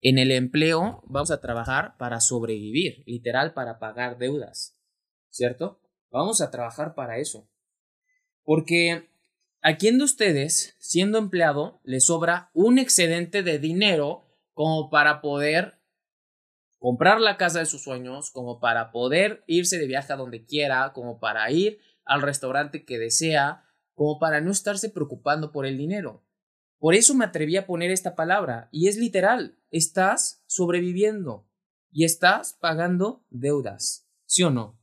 En el empleo vamos a trabajar para sobrevivir, literal para pagar deudas, ¿cierto? Vamos a trabajar para eso. Porque a quién de ustedes, siendo empleado, le sobra un excedente de dinero como para poder comprar la casa de sus sueños, como para poder irse de viaje a donde quiera, como para ir al restaurante que desea, como para no estarse preocupando por el dinero. Por eso me atreví a poner esta palabra, y es literal, estás sobreviviendo y estás pagando deudas, ¿sí o no?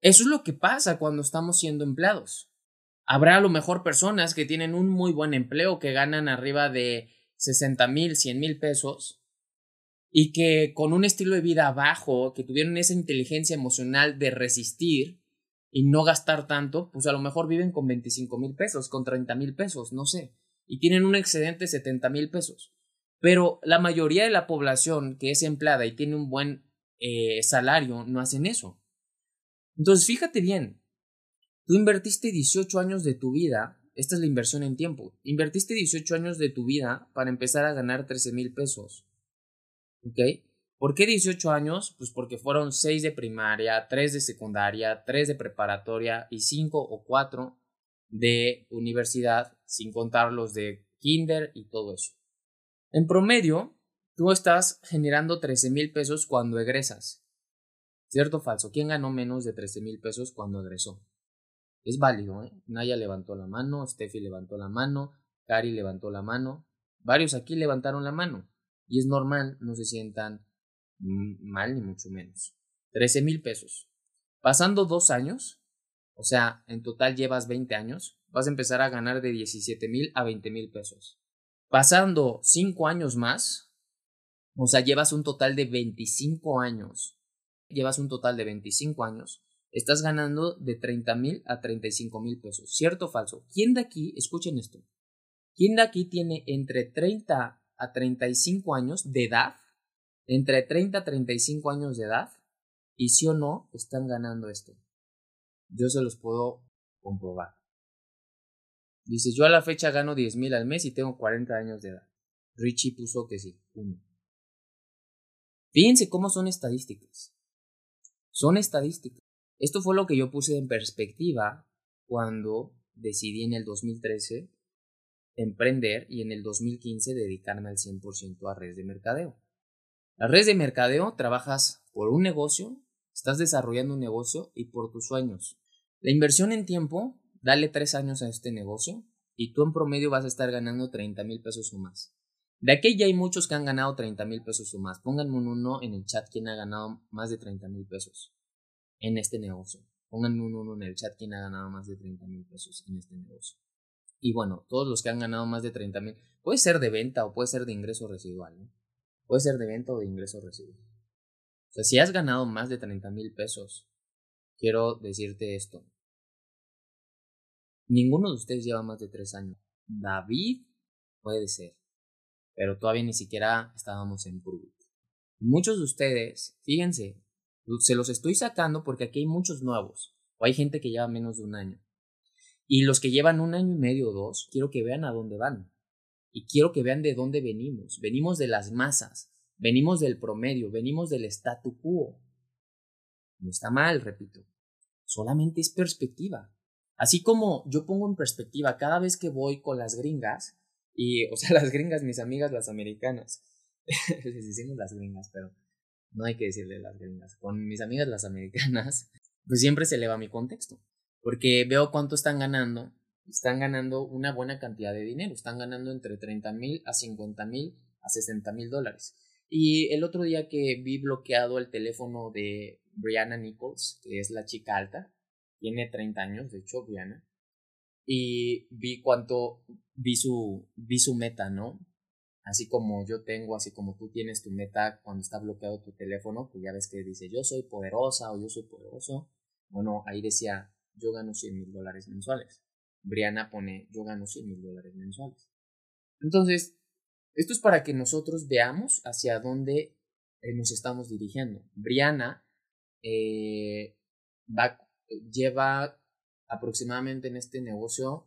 Eso es lo que pasa cuando estamos siendo empleados. Habrá a lo mejor personas que tienen un muy buen empleo, que ganan arriba de 60 mil, 100 mil pesos, y que con un estilo de vida bajo, que tuvieron esa inteligencia emocional de resistir y no gastar tanto, pues a lo mejor viven con 25 mil pesos, con 30 mil pesos, no sé, y tienen un excedente de 70 mil pesos. Pero la mayoría de la población que es empleada y tiene un buen eh, salario no hacen eso. Entonces, fíjate bien, tú invertiste 18 años de tu vida, esta es la inversión en tiempo, invertiste 18 años de tu vida para empezar a ganar 13 mil pesos. ¿Ok? ¿Por qué 18 años? Pues porque fueron 6 de primaria, 3 de secundaria, 3 de preparatoria y 5 o 4 de universidad, sin contar los de kinder y todo eso. En promedio, tú estás generando 13 mil pesos cuando egresas. ¿Cierto o falso? ¿Quién ganó menos de 13 mil pesos cuando egresó? Es válido, ¿eh? Naya levantó la mano, Steffi levantó la mano, Cari levantó la mano, varios aquí levantaron la mano. Y es normal, no se sientan mal ni mucho menos. 13 mil pesos. Pasando dos años, o sea, en total llevas 20 años, vas a empezar a ganar de 17 mil a 20 mil pesos. Pasando 5 años más, o sea, llevas un total de 25 años, llevas un total de 25 años, estás ganando de 30 mil a 35 mil pesos. ¿Cierto o falso? ¿Quién de aquí, escuchen esto, quién de aquí tiene entre 30 a 35 años de edad? Entre 30 a 35 años de edad, y si o no están ganando esto. Yo se los puedo comprobar. Dice, yo a la fecha gano 10 mil al mes y tengo 40 años de edad. Richie puso que sí, uno. Fíjense cómo son estadísticas. Son estadísticas. Esto fue lo que yo puse en perspectiva cuando decidí en el 2013 emprender y en el 2015 dedicarme al 100% a redes de mercadeo. Las redes de mercadeo trabajas por un negocio, estás desarrollando un negocio y por tus sueños. La inversión en tiempo dale tres años a este negocio y tú en promedio vas a estar ganando 30 mil pesos o más. De aquí ya hay muchos que han ganado 30 mil pesos o más. Pónganme un uno en el chat quien ha ganado más de 30 mil pesos en este negocio. Pónganme un uno en el chat quien ha ganado más de 30 mil pesos en este negocio. Y bueno, todos los que han ganado más de 30 mil, puede ser de venta o puede ser de ingreso residual, ¿no? Puede ser de venta o de ingreso residual. Si has ganado más de 30 mil pesos, quiero decirte esto. Ninguno de ustedes lleva más de tres años. David puede ser, pero todavía ni siquiera estábamos en Pruvit. Muchos de ustedes, fíjense, se los estoy sacando porque aquí hay muchos nuevos, o hay gente que lleva menos de un año. Y los que llevan un año y medio o dos, quiero que vean a dónde van. Y quiero que vean de dónde venimos. Venimos de las masas, venimos del promedio, venimos del statu quo. No está mal, repito. Solamente es perspectiva. Así como yo pongo en perspectiva cada vez que voy con las gringas, y, o sea, las gringas, mis amigas, las americanas, les decimos las gringas, pero no hay que decirle las gringas, con mis amigas, las americanas, pues siempre se eleva mi contexto, porque veo cuánto están ganando, están ganando una buena cantidad de dinero, están ganando entre 30 mil a 50 mil a 60 mil dólares. Y el otro día que vi bloqueado el teléfono de Brianna Nichols, que es la chica alta, tiene 30 años, de hecho, Brianna, y vi cuánto, vi su, vi su meta, ¿no? Así como yo tengo, así como tú tienes tu meta cuando está bloqueado tu teléfono, que ya ves que dice yo soy poderosa o yo soy poderoso. Bueno, ahí decía yo gano 100 mil dólares mensuales. Brianna pone yo gano 100 mil dólares mensuales. Entonces, esto es para que nosotros veamos hacia dónde eh, nos estamos dirigiendo. Brianna eh, va, lleva aproximadamente en este negocio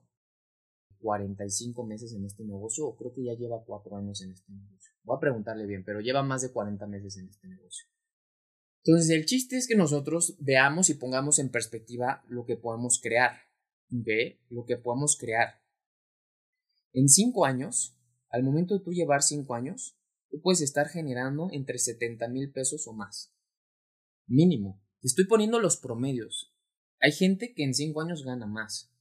45 meses en este negocio o creo que ya lleva 4 años en este negocio. Voy a preguntarle bien, pero lleva más de 40 meses en este negocio. Entonces el chiste es que nosotros veamos y pongamos en perspectiva lo que podemos crear. ¿Ve? Lo que podemos crear. En 5 años, al momento de tú llevar 5 años, tú puedes estar generando entre 70 mil pesos o más. Mínimo. Estoy poniendo los promedios. Hay gente que en 5 años gana más.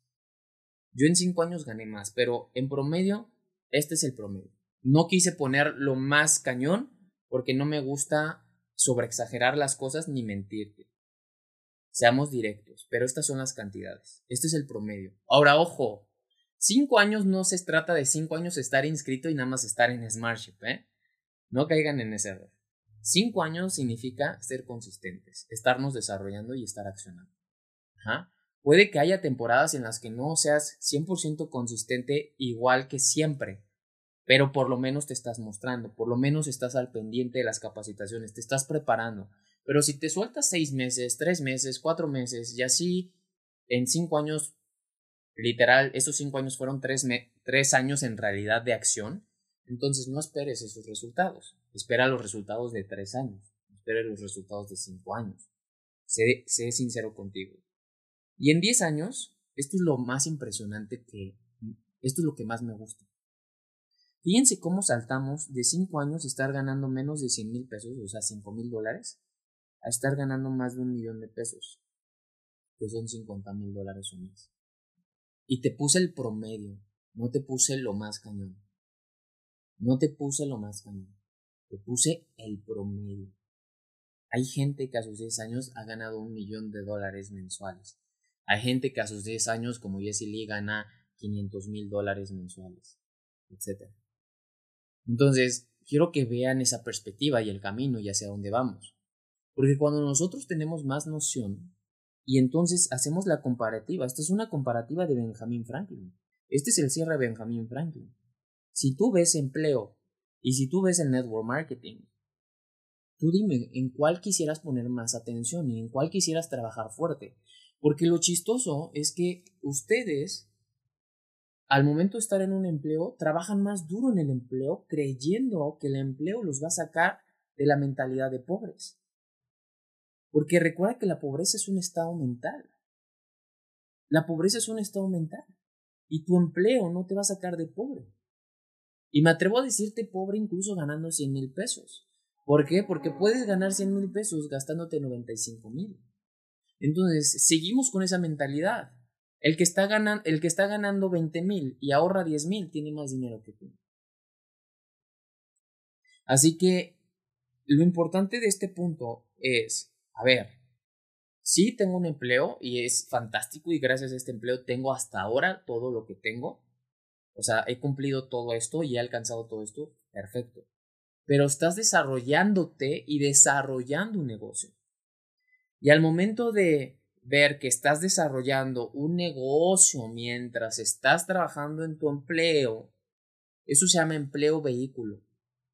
Yo en 5 años gané más, pero en promedio, este es el promedio. No quise poner lo más cañón porque no me gusta sobreexagerar las cosas ni mentirte. Seamos directos, pero estas son las cantidades. Este es el promedio. Ahora, ojo, 5 años no se trata de 5 años estar inscrito y nada más estar en Smartship, ¿eh? No caigan en ese error. 5 años significa ser consistentes, estarnos desarrollando y estar accionando. Puede que haya temporadas en las que no seas 100% consistente igual que siempre, pero por lo menos te estás mostrando, por lo menos estás al pendiente de las capacitaciones, te estás preparando. Pero si te sueltas seis meses, tres meses, cuatro meses y así en cinco años, literal, esos cinco años fueron tres, tres años en realidad de acción, entonces no esperes esos resultados. Espera los resultados de tres años, espera los resultados de cinco años. Sé, sé sincero contigo. Y en 10 años, esto es lo más impresionante que, esto es lo que más me gusta. Fíjense cómo saltamos de 5 años estar ganando menos de 100 mil pesos, o sea, 5 mil dólares, a estar ganando más de un millón de pesos, que son 50 mil dólares o más. Y te puse el promedio, no te puse lo más cañón. No te puse lo más cañón, te puse el promedio. Hay gente que a sus 10 años ha ganado un millón de dólares mensuales. Hay gente que a sus 10 años, como Jesse Lee, gana 500 mil dólares mensuales, etc. Entonces, quiero que vean esa perspectiva y el camino y hacia dónde vamos. Porque cuando nosotros tenemos más noción y entonces hacemos la comparativa, esta es una comparativa de Benjamin Franklin. Este es el cierre de Benjamin Franklin. Si tú ves empleo y si tú ves el network marketing, tú dime en cuál quisieras poner más atención y en cuál quisieras trabajar fuerte. Porque lo chistoso es que ustedes, al momento de estar en un empleo, trabajan más duro en el empleo creyendo que el empleo los va a sacar de la mentalidad de pobres. Porque recuerda que la pobreza es un estado mental. La pobreza es un estado mental. Y tu empleo no te va a sacar de pobre. Y me atrevo a decirte pobre incluso ganando 100 mil pesos. ¿Por qué? Porque puedes ganar 100 mil pesos gastándote 95 mil. Entonces, seguimos con esa mentalidad. El que está, ganando, el que está ganando 20 mil y ahorra 10 mil tiene más dinero que tú. Así que lo importante de este punto es, a ver, sí tengo un empleo y es fantástico y gracias a este empleo tengo hasta ahora todo lo que tengo. O sea, he cumplido todo esto y he alcanzado todo esto. Perfecto. Pero estás desarrollándote y desarrollando un negocio. Y al momento de ver que estás desarrollando un negocio mientras estás trabajando en tu empleo, eso se llama empleo vehículo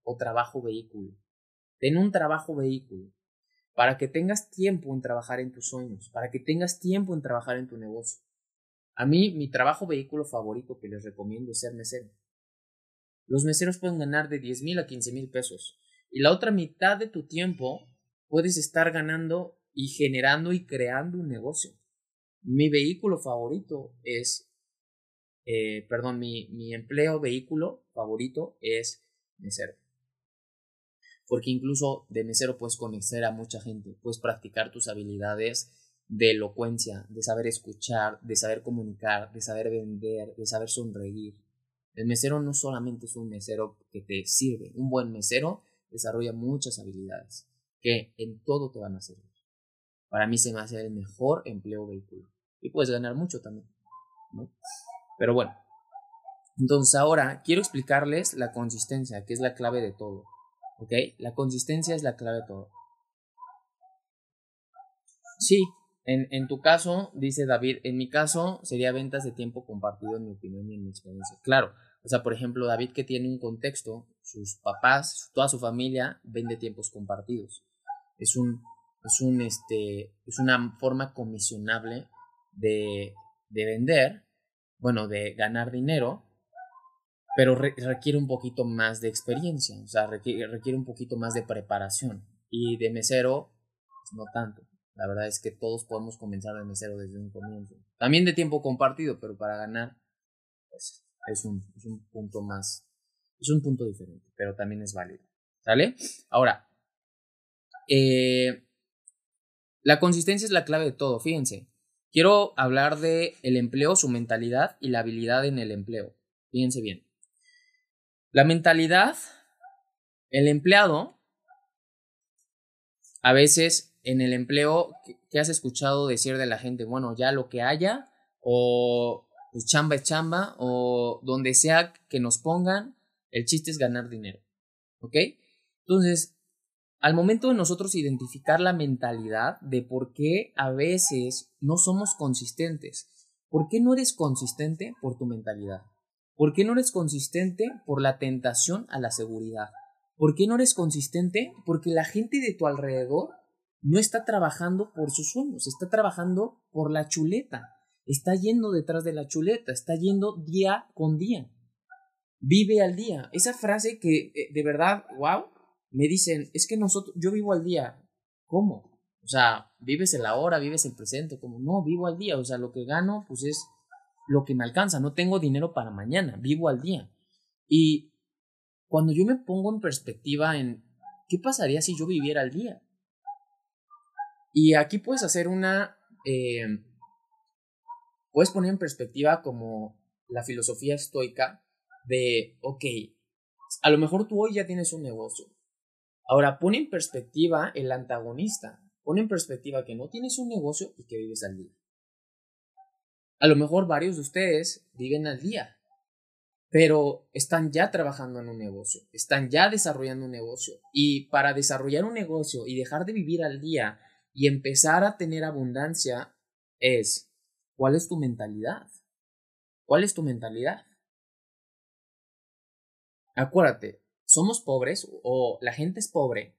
o trabajo vehículo. Ten un trabajo vehículo para que tengas tiempo en trabajar en tus sueños, para que tengas tiempo en trabajar en tu negocio. A mí, mi trabajo vehículo favorito que les recomiendo es ser mesero. Los meseros pueden ganar de 10 mil a 15 mil pesos y la otra mitad de tu tiempo puedes estar ganando y generando y creando un negocio. Mi vehículo favorito es, eh, perdón, mi, mi empleo vehículo favorito es mesero. Porque incluso de mesero puedes conocer a mucha gente, puedes practicar tus habilidades de elocuencia, de saber escuchar, de saber comunicar, de saber vender, de saber sonreír. El mesero no solamente es un mesero que te sirve, un buen mesero desarrolla muchas habilidades que en todo te van a servir. Para mí se me hace el mejor empleo vehículo. Y puedes ganar mucho también. Pero bueno. Entonces ahora quiero explicarles la consistencia, que es la clave de todo. ¿Ok? La consistencia es la clave de todo. Sí, en, en, tu caso, dice David, en mi caso sería ventas de tiempo compartido en mi opinión y en mi experiencia. Claro, o sea, por ejemplo, David que tiene un contexto, sus papás, toda su familia vende tiempos compartidos. Es un, es un, este, es una forma comisionable de, de vender, bueno, de ganar dinero, pero requiere un poquito más de experiencia, o sea, requiere, requiere un poquito más de preparación. Y de mesero, pues no tanto. La verdad es que todos podemos comenzar de mesero desde un comienzo. También de tiempo compartido, pero para ganar pues, es, un, es un punto más, es un punto diferente, pero también es válido. ¿Sale? Ahora, eh, la consistencia es la clave de todo, fíjense. Quiero hablar de el empleo, su mentalidad y la habilidad en el empleo. Fíjense bien. La mentalidad, el empleado, a veces en el empleo, ¿qué has escuchado decir de la gente? Bueno, ya lo que haya, o pues chamba es chamba, o donde sea que nos pongan, el chiste es ganar dinero. ¿Ok? Entonces, al momento de nosotros identificar la mentalidad de por qué a veces no somos consistentes, ¿por qué no eres consistente por tu mentalidad? ¿Por qué no eres consistente por la tentación a la seguridad? ¿Por qué no eres consistente? Porque la gente de tu alrededor no está trabajando por sus sueños, está trabajando por la chuleta, está yendo detrás de la chuleta, está yendo día con día. Vive al día. Esa frase que eh, de verdad, wow, me dicen, es que nosotros, yo vivo al día. ¿Cómo? O sea, vives el ahora, vives el presente, como no, vivo al día, o sea, lo que gano, pues es lo que me alcanza, no tengo dinero para mañana, vivo al día. Y cuando yo me pongo en perspectiva en qué pasaría si yo viviera al día, y aquí puedes hacer una... Eh, puedes poner en perspectiva como la filosofía estoica de, ok, a lo mejor tú hoy ya tienes un negocio. Ahora, pone en perspectiva el antagonista. Pone en perspectiva que no tienes un negocio y que vives al día. A lo mejor varios de ustedes viven al día, pero están ya trabajando en un negocio, están ya desarrollando un negocio. Y para desarrollar un negocio y dejar de vivir al día y empezar a tener abundancia es, ¿cuál es tu mentalidad? ¿Cuál es tu mentalidad? Acuérdate, somos pobres o la gente es pobre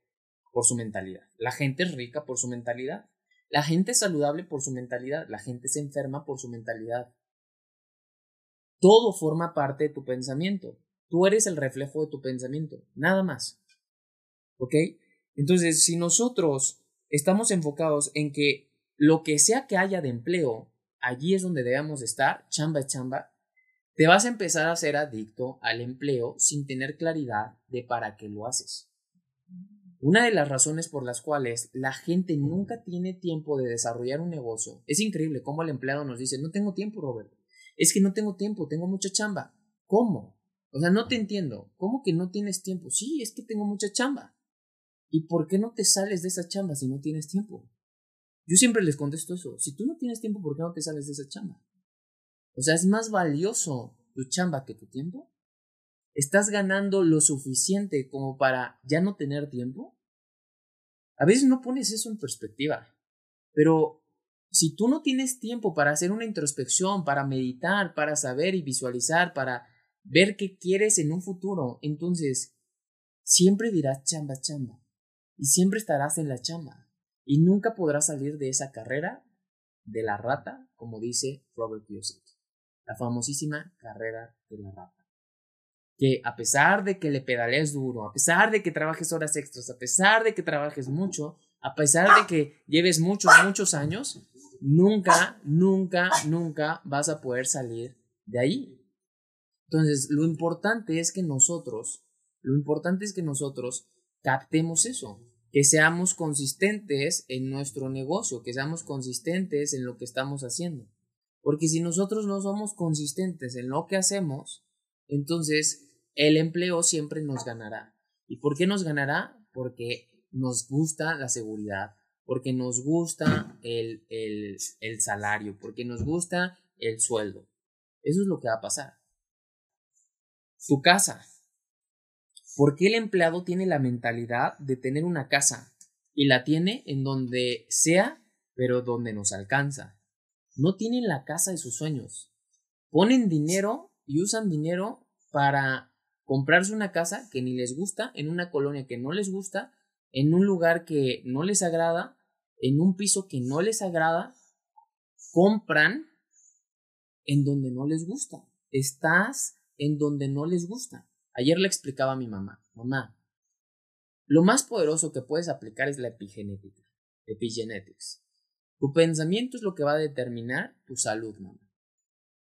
por su mentalidad. La gente es rica por su mentalidad. La gente es saludable por su mentalidad. La gente se enferma por su mentalidad. Todo forma parte de tu pensamiento. Tú eres el reflejo de tu pensamiento. Nada más. ¿Ok? Entonces, si nosotros estamos enfocados en que lo que sea que haya de empleo, allí es donde debemos estar, chamba chamba, te vas a empezar a ser adicto al empleo sin tener claridad de para qué lo haces. Una de las razones por las cuales la gente nunca tiene tiempo de desarrollar un negocio, es increíble cómo el empleado nos dice, no tengo tiempo, Robert, es que no tengo tiempo, tengo mucha chamba. ¿Cómo? O sea, no te entiendo. ¿Cómo que no tienes tiempo? Sí, es que tengo mucha chamba. ¿Y por qué no te sales de esa chamba si no tienes tiempo? Yo siempre les contesto eso. Si tú no tienes tiempo, ¿por qué no te sales de esa chamba? O sea, es más valioso tu chamba que tu tiempo. ¿Estás ganando lo suficiente como para ya no tener tiempo? A veces no pones eso en perspectiva. Pero si tú no tienes tiempo para hacer una introspección, para meditar, para saber y visualizar, para ver qué quieres en un futuro, entonces siempre dirás chamba, chamba y siempre estarás en la chamba y nunca podrás salir de esa carrera de la rata, como dice Robert Kiyosaki, la famosísima carrera de la rata. Que a pesar de que le pedalees duro, a pesar de que trabajes horas extras, a pesar de que trabajes mucho, a pesar de que lleves muchos, muchos años, nunca, nunca, nunca vas a poder salir de ahí. Entonces, lo importante es que nosotros, lo importante es que nosotros captemos eso, que seamos consistentes en nuestro negocio, que seamos consistentes en lo que estamos haciendo. Porque si nosotros no somos consistentes en lo que hacemos, entonces el empleo siempre nos ganará. ¿Y por qué nos ganará? Porque nos gusta la seguridad, porque nos gusta el, el, el salario, porque nos gusta el sueldo. Eso es lo que va a pasar. Tu casa. ¿Por qué el empleado tiene la mentalidad de tener una casa? Y la tiene en donde sea, pero donde nos alcanza. No tienen la casa de sus sueños. Ponen dinero y usan dinero para comprarse una casa que ni les gusta, en una colonia que no les gusta, en un lugar que no les agrada, en un piso que no les agrada, compran en donde no les gusta. Estás en donde no les gusta. Ayer le explicaba a mi mamá, mamá, lo más poderoso que puedes aplicar es la epigenética, epigenetics. Tu pensamiento es lo que va a determinar tu salud, mamá.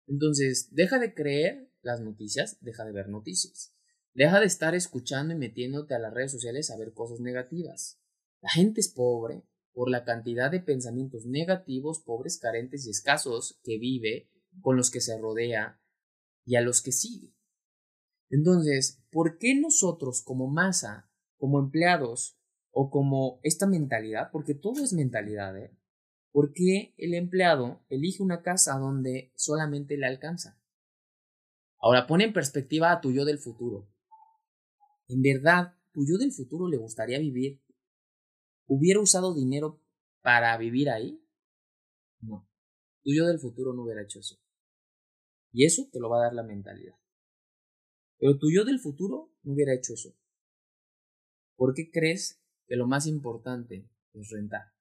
Entonces, deja de creer las noticias, deja de ver noticias. Deja de estar escuchando y metiéndote a las redes sociales a ver cosas negativas. La gente es pobre por la cantidad de pensamientos negativos, pobres, carentes y escasos que vive, con los que se rodea y a los que sigue. Entonces, ¿por qué nosotros como masa, como empleados o como esta mentalidad, porque todo es mentalidad, ¿eh? ¿Por qué el empleado elige una casa donde solamente le alcanza? Ahora pone en perspectiva a tu yo del futuro. ¿En verdad tu yo del futuro le gustaría vivir? ¿Hubiera usado dinero para vivir ahí? No. Tu yo del futuro no hubiera hecho eso. Y eso te lo va a dar la mentalidad. Pero tu yo del futuro no hubiera hecho eso. ¿Por qué crees que lo más importante es rentar?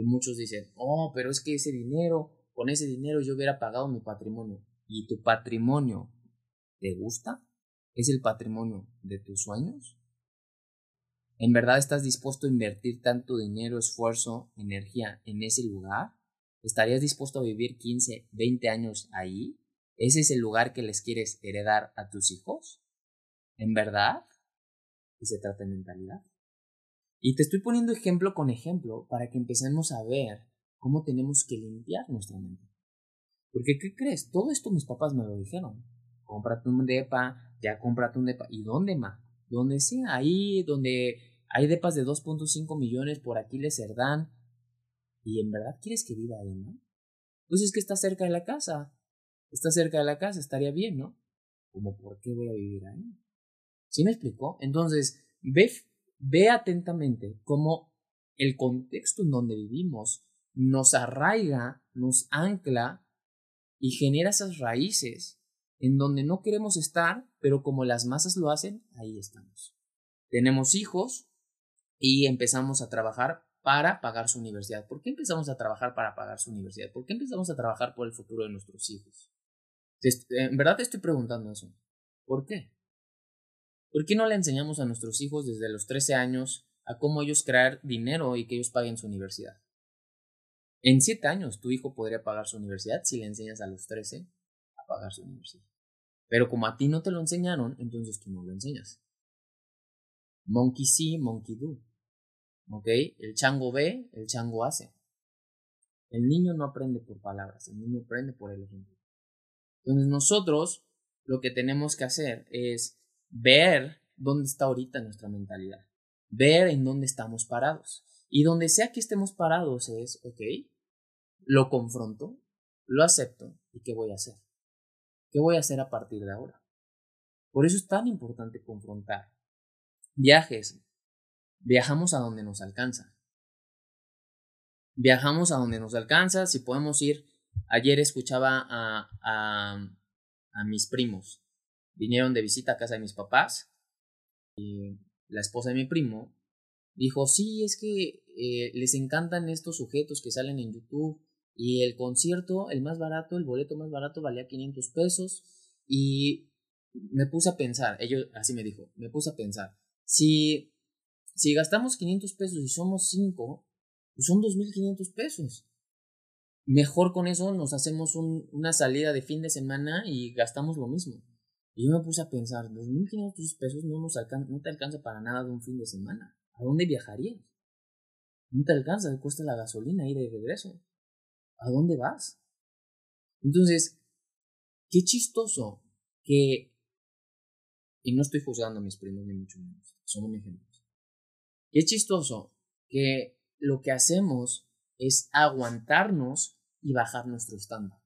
Y muchos dicen, oh, pero es que ese dinero, con ese dinero yo hubiera pagado mi patrimonio. ¿Y tu patrimonio te gusta? ¿Es el patrimonio de tus sueños? ¿En verdad estás dispuesto a invertir tanto dinero, esfuerzo, energía en ese lugar? ¿Estarías dispuesto a vivir 15, 20 años ahí? ¿Ese es el lugar que les quieres heredar a tus hijos? ¿En verdad? Y se trata de mentalidad. Y te estoy poniendo ejemplo con ejemplo para que empecemos a ver cómo tenemos que limpiar nuestra mente. Porque, ¿qué crees? Todo esto mis papás me lo dijeron. Cómprate un depa, ya cómprate un depa. ¿Y dónde más? Donde sea, ahí donde hay depas de 2.5 millones, por aquí les dan. ¿Y en verdad quieres que viva ahí, no? Pues es que está cerca de la casa está cerca de la casa, estaría bien, ¿no? Como, ¿por qué voy a vivir ahí? ¿Sí me explicó? Entonces, ve, ve atentamente cómo el contexto en donde vivimos nos arraiga, nos ancla y genera esas raíces en donde no queremos estar, pero como las masas lo hacen, ahí estamos. Tenemos hijos y empezamos a trabajar para pagar su universidad. ¿Por qué empezamos a trabajar para pagar su universidad? ¿Por qué empezamos a trabajar por el futuro de nuestros hijos? En verdad te estoy preguntando eso. ¿Por qué? ¿Por qué no le enseñamos a nuestros hijos desde los 13 años a cómo ellos crear dinero y que ellos paguen su universidad? En 7 años tu hijo podría pagar su universidad si le enseñas a los 13 a pagar su universidad. Pero como a ti no te lo enseñaron, entonces tú no lo enseñas. Monkey see, monkey do. ¿Ok? El chango ve, el chango hace. El niño no aprende por palabras, el niño aprende por el ejemplo. Entonces nosotros lo que tenemos que hacer es ver dónde está ahorita nuestra mentalidad, ver en dónde estamos parados. Y donde sea que estemos parados es, ok, lo confronto, lo acepto y ¿qué voy a hacer? ¿Qué voy a hacer a partir de ahora? Por eso es tan importante confrontar. Viajes. Viajamos a donde nos alcanza. Viajamos a donde nos alcanza. Si podemos ir Ayer escuchaba a, a, mis primos. Vinieron de visita a casa de mis papás. Y la esposa de mi primo dijo, sí, es que eh, les encantan estos sujetos que salen en YouTube. Y el concierto, el más barato, el boleto más barato valía 500 pesos. Y me puse a pensar, ellos, así me dijo, me puse a pensar, si, si gastamos 500 pesos y somos 5, pues son 2.500 pesos. mejor con eso nos hacemos una salida de fin de semana y gastamos lo mismo. Y yo me puse a pensar, 2.500 pesos no, nos no te alcanza para nada de un fin de semana. ¿A dónde viajarías? No te alcanza, te cuesta la gasolina ir de regreso. ¿A dónde vas? Entonces, qué chistoso que... Y no estoy juzgando a mis primos ni mucho menos, son un ejemplo. Qué chistoso que lo que hacemos es aguantarnos y bajar nuestro estándar.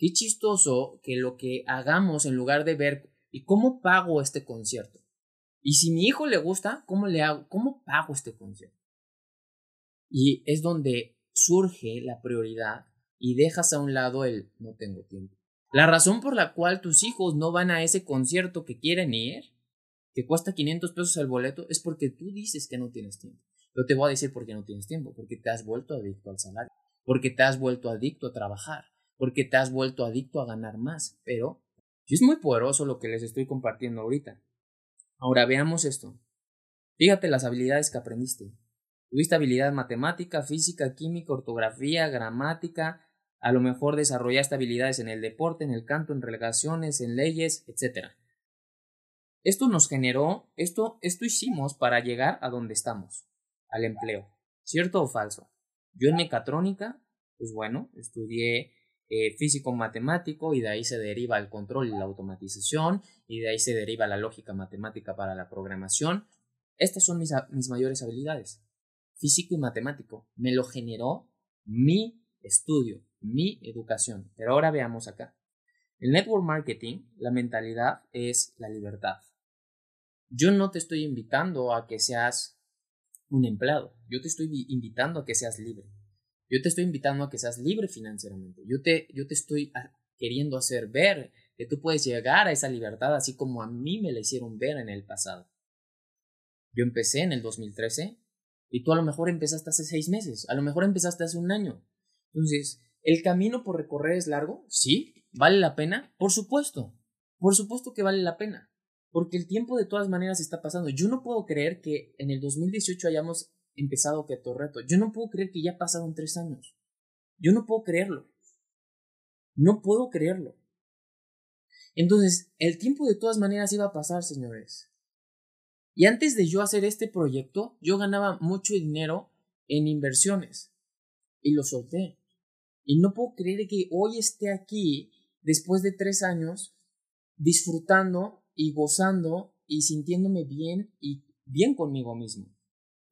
Qué chistoso que lo que hagamos en lugar de ver ¿y cómo pago este concierto? Y si mi hijo le gusta, ¿cómo le hago? ¿Cómo pago este concierto? Y es donde surge la prioridad y dejas a un lado el no tengo tiempo. La razón por la cual tus hijos no van a ese concierto que quieren ir, que cuesta 500 pesos el boleto, es porque tú dices que no tienes tiempo. Yo te voy a decir por qué no tienes tiempo, porque te has vuelto adicto al salario, porque te has vuelto adicto a trabajar, porque te has vuelto adicto a ganar más. Pero es muy poderoso lo que les estoy compartiendo ahorita. Ahora veamos esto. Fíjate las habilidades que aprendiste. Tuviste habilidad matemática, física, química, ortografía, gramática, a lo mejor desarrollaste habilidades en el deporte, en el canto, en relegaciones, en leyes, etc. Esto nos generó, esto, esto hicimos para llegar a donde estamos, al empleo. ¿Cierto o falso? Yo en mecatrónica, pues bueno, estudié eh, físico matemático y de ahí se deriva el control y la automatización y de ahí se deriva la lógica matemática para la programación. Estas son mis, mis mayores habilidades. Físico y matemático. Me lo generó mi estudio, mi educación. Pero ahora veamos acá. El network marketing, la mentalidad es la libertad. Yo no te estoy invitando a que seas un empleado, yo te estoy invitando a que seas libre. Yo te estoy invitando a que seas libre financieramente. Yo te, yo te estoy queriendo hacer ver que tú puedes llegar a esa libertad así como a mí me la hicieron ver en el pasado. Yo empecé en el 2013 y tú a lo mejor empezaste hace seis meses, a lo mejor empezaste hace un año. Entonces, ¿el camino por recorrer es largo? Sí. ¿Vale la pena? Por supuesto. Por supuesto que vale la pena. Porque el tiempo de todas maneras está pasando. Yo no puedo creer que en el 2018 hayamos empezado Keto Reto. Yo no puedo creer que ya pasaron tres años. Yo no puedo creerlo. No puedo creerlo. Entonces, el tiempo de todas maneras iba a pasar, señores. Y antes de yo hacer este proyecto, yo ganaba mucho dinero en inversiones. Y lo solté. Y no puedo creer que hoy esté aquí, después de tres años, disfrutando y gozando y sintiéndome bien y bien conmigo mismo.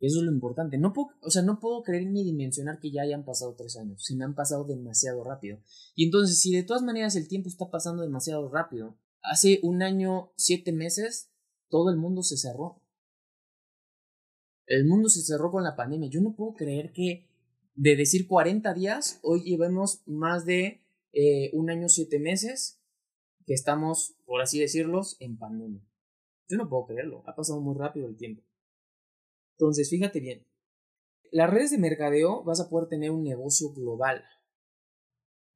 Eso es lo importante. No puedo, o sea, no puedo creer ni dimensionar que ya hayan pasado tres años. Se me han pasado demasiado rápido. Y entonces, si de todas maneras el tiempo está pasando demasiado rápido, hace un año, siete meses, todo el mundo se cerró. El mundo se cerró con la pandemia. Yo no puedo creer que de decir 40 días, hoy llevemos más de eh, un año, siete meses que estamos, por así decirlo, en pandemia. Yo no puedo creerlo, ha pasado muy rápido el tiempo. Entonces, fíjate bien, las redes de mercadeo vas a poder tener un negocio global.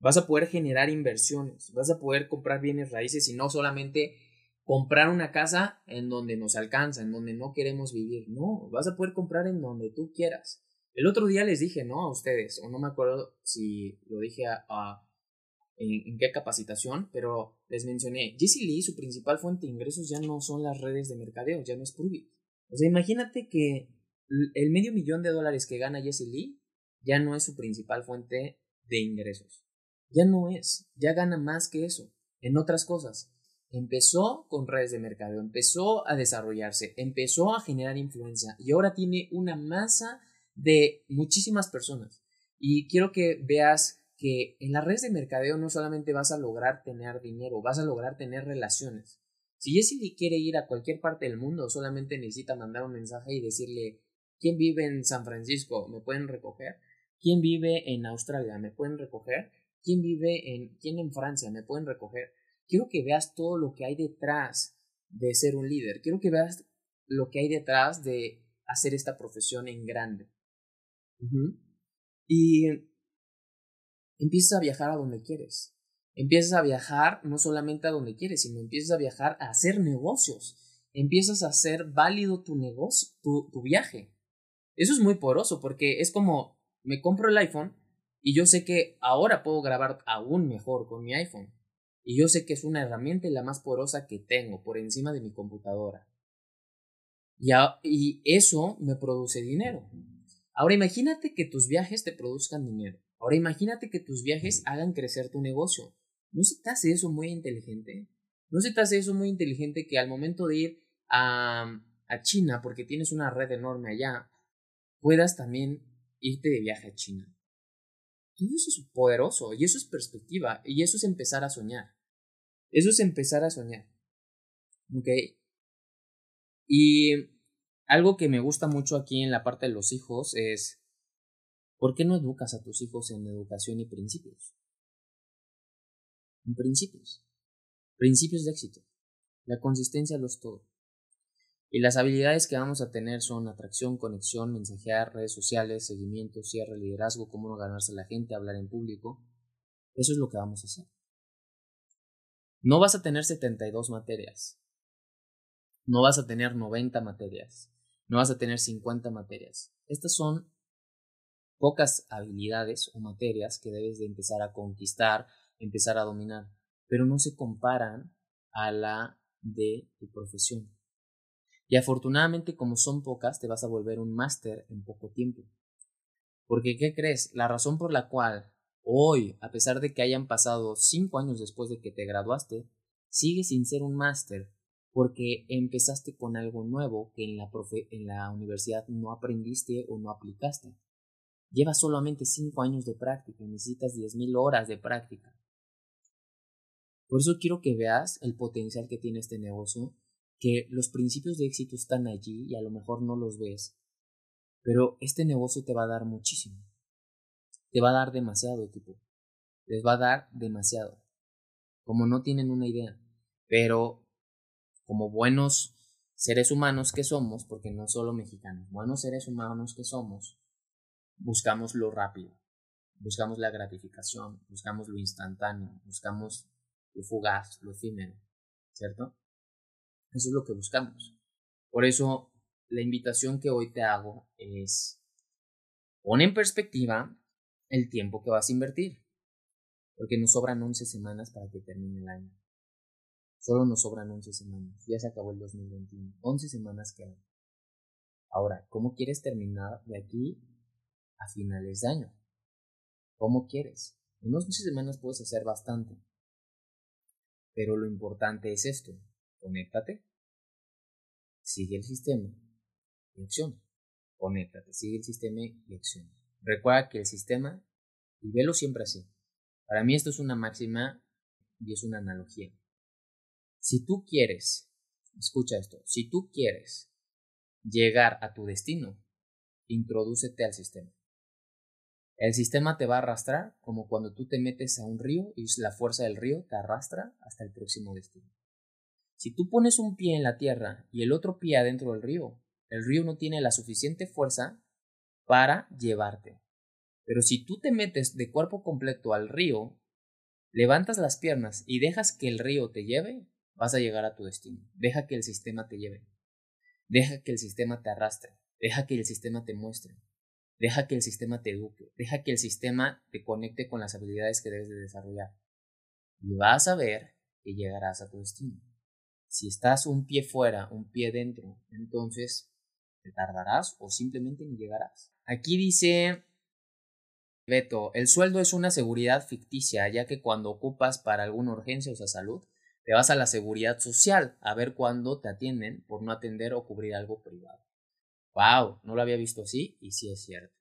Vas a poder generar inversiones, vas a poder comprar bienes raíces y no solamente comprar una casa en donde nos alcanza, en donde no queremos vivir. No, vas a poder comprar en donde tú quieras. El otro día les dije, ¿no? A ustedes, o no me acuerdo si lo dije a en, qué capacitación, pero les mencioné, Jesse Lee, su principal fuente de ingresos ya no son las redes de mercadeo, ya no es Pruvit. O sea, imagínate que el medio millón de dólares que gana Jesse Lee ya no es su principal fuente de ingresos. Ya no es, ya gana más que eso, en otras cosas. Empezó con redes de mercadeo, empezó a desarrollarse, empezó a generar influencia y ahora tiene una masa de muchísimas personas. Y quiero que veas que en las redes de mercadeo no solamente vas a lograr tener dinero, vas a lograr tener relaciones. Si Jessie quiere ir a cualquier parte del mundo, solamente necesita mandar un mensaje y decirle ¿Quién vive en San Francisco? ¿Me pueden recoger? ¿Quién vive en Australia? ¿Me pueden recoger? ¿Quién vive en quién en Francia? ¿Me pueden recoger? Quiero que veas todo lo que hay detrás de ser un líder. Quiero que veas lo que hay detrás de hacer esta profesión en grande. Y empiezas a viajar a donde quieres. Empiezas a viajar no solamente a donde quieres, sino empiezas a viajar a hacer negocios. Empiezas a hacer válido tu negocio, tu, tu viaje. Eso es muy poroso porque es como, me compro el iPhone, Y yo sé que ahora puedo grabar aún mejor con mi iPhone. Y yo sé que es una herramienta la más poderosa que tengo por encima de mi computadora. Y, y eso me produce dinero. Ahora imagínate que tus viajes te produzcan dinero. Ahora imagínate que tus viajes hagan crecer tu negocio. ¿No se te hace eso muy inteligente? ¿No se te hace eso muy inteligente que al momento de ir a, a China, porque tienes una red enorme allá, puedas también irte de viaje a China? Todo eso es poderoso y eso es perspectiva y eso es empezar a soñar. Eso es empezar a soñar. ¿Ok? Y algo que me gusta mucho aquí en la parte de los hijos es, ¿por qué no educas a tus hijos en educación y principios? Principios. Principios de éxito. La consistencia lo es todo. Y las habilidades que vamos a tener son atracción, conexión, mensajear, redes sociales, seguimiento, cierre, liderazgo, cómo no ganarse a la gente, hablar en público. Eso es lo que vamos a hacer. No vas a tener 72 materias. No vas a tener 90 materias. No vas a tener 50 materias. Estas son pocas habilidades o materias que debes de empezar a conquistar, empezar a dominar, pero no se comparan a la de tu profesión. Y afortunadamente, como son pocas, te vas a volver un máster en poco tiempo. Porque, ¿qué crees? La razón por la cual hoy, a pesar de que hayan pasado cinco años después de que te graduaste, sigues sin ser un máster porque empezaste con algo nuevo que en la, universidad no aprendiste o no aplicaste. Llevas solamente cinco años de práctica necesitas diez mil horas de práctica. Por eso quiero que veas el potencial que tiene este negocio que los principios de éxito están allí y a lo mejor no los ves, pero este negocio te va a dar muchísimo. Te va a dar demasiado equipo. Les va a dar demasiado. Como no tienen una idea. Pero como buenos seres humanos que somos, porque no solo mexicanos, buenos seres humanos que somos, buscamos lo rápido. Buscamos la gratificación, buscamos lo instantáneo, buscamos lo fugaz, lo efímero, ¿cierto? Eso es lo que buscamos. Por eso, la invitación que hoy te hago es, pon en perspectiva el tiempo que vas a invertir. Porque nos sobran 11 semanas para que termine el año. Solo nos sobran 11 semanas. Ya se acabó el 2021. 11 semanas quedan. Ahora, ¿cómo quieres terminar de aquí a finales de año? ¿Cómo quieres? En 11 semanas puedes hacer bastante. Pero lo importante es esto conéctate, sigue el sistema y acción. Conéctate, sigue el sistema y acción. Recuerda que el sistema, y velo siempre así. Para mí esto es una máxima y es una analogía. Si tú quieres, escucha esto, si tú quieres llegar a tu destino, introdúcete al sistema. El sistema te va a arrastrar como cuando tú te metes a un río y la fuerza del río te arrastra hasta el próximo destino. Si tú pones un pie en la tierra y el otro pie adentro del río, el río no tiene la suficiente fuerza para llevarte. Pero si tú te metes de cuerpo completo al río, levantas las piernas y dejas que el río te lleve, vas a llegar a tu destino. Deja que el sistema te lleve. Deja que el sistema te arrastre. Deja que el sistema te muestre. Deja que el sistema te eduque. Deja que el sistema te conecte con las habilidades que debes de desarrollar. Y vas a ver que llegarás a tu destino. Si estás un pie fuera, un pie dentro, entonces te tardarás o simplemente ni llegarás. Aquí dice Beto, el sueldo es una seguridad ficticia, ya que cuando ocupas para alguna urgencia o sea salud, te vas a la seguridad social a ver cuándo te atienden por no atender o cubrir algo privado. Wow, no lo había visto así y sí es cierto.